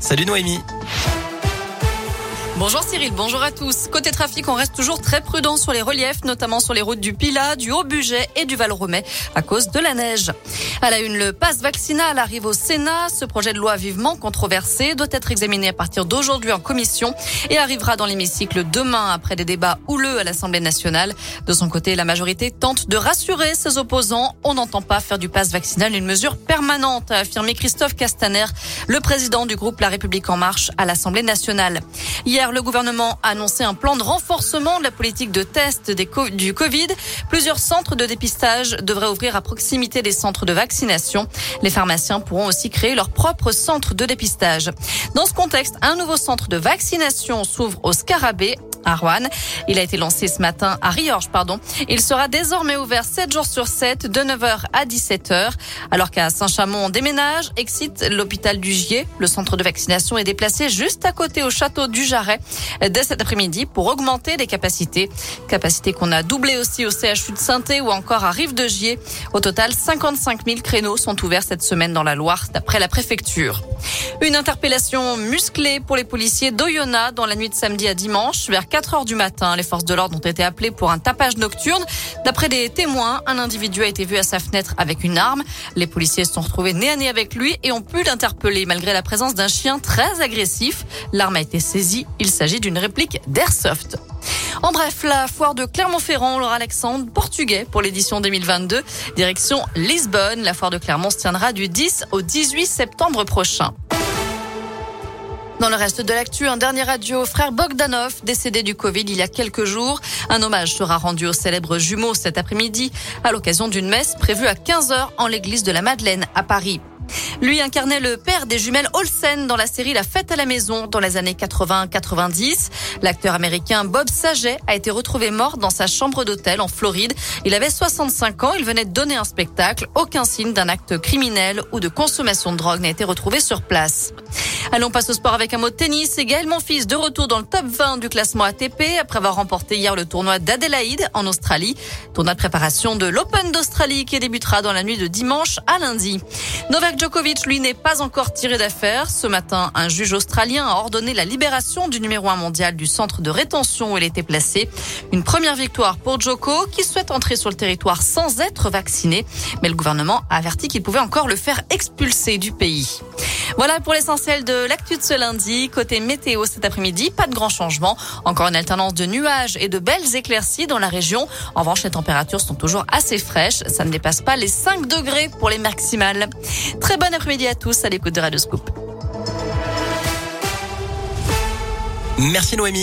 Salut Noémie. Bonjour Cyril, bonjour à tous. Côté trafic, on reste toujours très prudent sur les reliefs, notamment sur les routes du Pila, du Haut-Budget et du Val-Romais à cause de la neige. À la une, le passe vaccinal arrive au Sénat. Ce projet de loi vivement controversé doit être examiné à partir d'aujourd'hui en commission et arrivera dans l'hémicycle demain après des débats houleux à l'Assemblée nationale. De son côté, la majorité tente de rassurer ses opposants. On n'entend pas faire du passe vaccinal une mesure permanente, a affirmé Christophe Castaner, le président du groupe La République en marche à l'Assemblée nationale. Hier, le gouvernement a annoncé un plan de renforcement de la politique de test du Covid. Plusieurs centres de dépistage devraient ouvrir à proximité des centres de vaccination. Les pharmaciens pourront aussi créer leur propre centre de dépistage. Dans ce contexte, un nouveau centre de vaccination s'ouvre au Scarabée à. Il a été lancé ce matin à Riorges, pardon. Il sera désormais ouvert 7 jours sur 7, de 9h à 17h. Alors qu'à Saint-Chamond, on déménage, excite l'hôpital du Gier. Le centre de vaccination est déplacé juste à côté au château du Jarret dès cet après-midi pour augmenter les capacités. Capacités qu'on a doublées aussi au CHU de saint ou encore à Rive de Gier. Au total, 55 000 créneaux sont ouverts cette semaine dans la Loire, d'après la préfecture. Une interpellation musclée pour les policiers d'Oyonnax dans la nuit de samedi à dimanche. Vers 4 heures du matin, les forces de l'ordre ont été appelées pour un tapage nocturne. D'après des témoins, un individu a été vu à sa fenêtre avec une arme. Les policiers se sont retrouvés nez à nez avec lui et ont pu l'interpeller malgré la présence d'un chien très agressif. L'arme a été saisie. Il s'agit d'une réplique d'Airsoft. En bref, la foire de Clermont-Ferrand, Laura Alexandre, portugais pour l'édition 2022. Direction Lisbonne. La foire de Clermont se tiendra du 10 au 18 septembre prochain. Dans le reste de l'actu, un dernier au frère Bogdanov, décédé du Covid il y a quelques jours. Un hommage sera rendu au célèbre jumeau cet après-midi à l'occasion d'une messe prévue à 15h en l'église de la Madeleine à Paris. Lui incarnait le père des jumelles Olsen dans la série La fête à la maison dans les années 80-90. L'acteur américain Bob Saget a été retrouvé mort dans sa chambre d'hôtel en Floride. Il avait 65 ans, il venait de donner un spectacle. Aucun signe d'un acte criminel ou de consommation de drogue n'a été retrouvé sur place. Allons passer au sport avec un mot de tennis. Et Gaël Monfils de retour dans le top 20 du classement ATP après avoir remporté hier le tournoi d'Adélaïde en Australie. Tournoi de préparation de l'Open d'Australie qui débutera dans la nuit de dimanche à lundi. Novak Djokovic, lui, n'est pas encore tiré d'affaire. Ce matin, un juge australien a ordonné la libération du numéro 1 mondial du centre de rétention où il était placé. Une première victoire pour Djoko qui souhaite entrer sur le territoire sans être vacciné. Mais le gouvernement a averti qu'il pouvait encore le faire expulser du pays. Voilà pour l'essentiel de l'actu de ce lundi. Côté météo cet après-midi, pas de grand changement. Encore une alternance de nuages et de belles éclaircies dans la région. En revanche, les températures sont toujours assez fraîches. Ça ne dépasse pas les 5 degrés pour les maximales. Très bon après-midi à tous à l'écoute de Radio Scoop. Merci Noémie.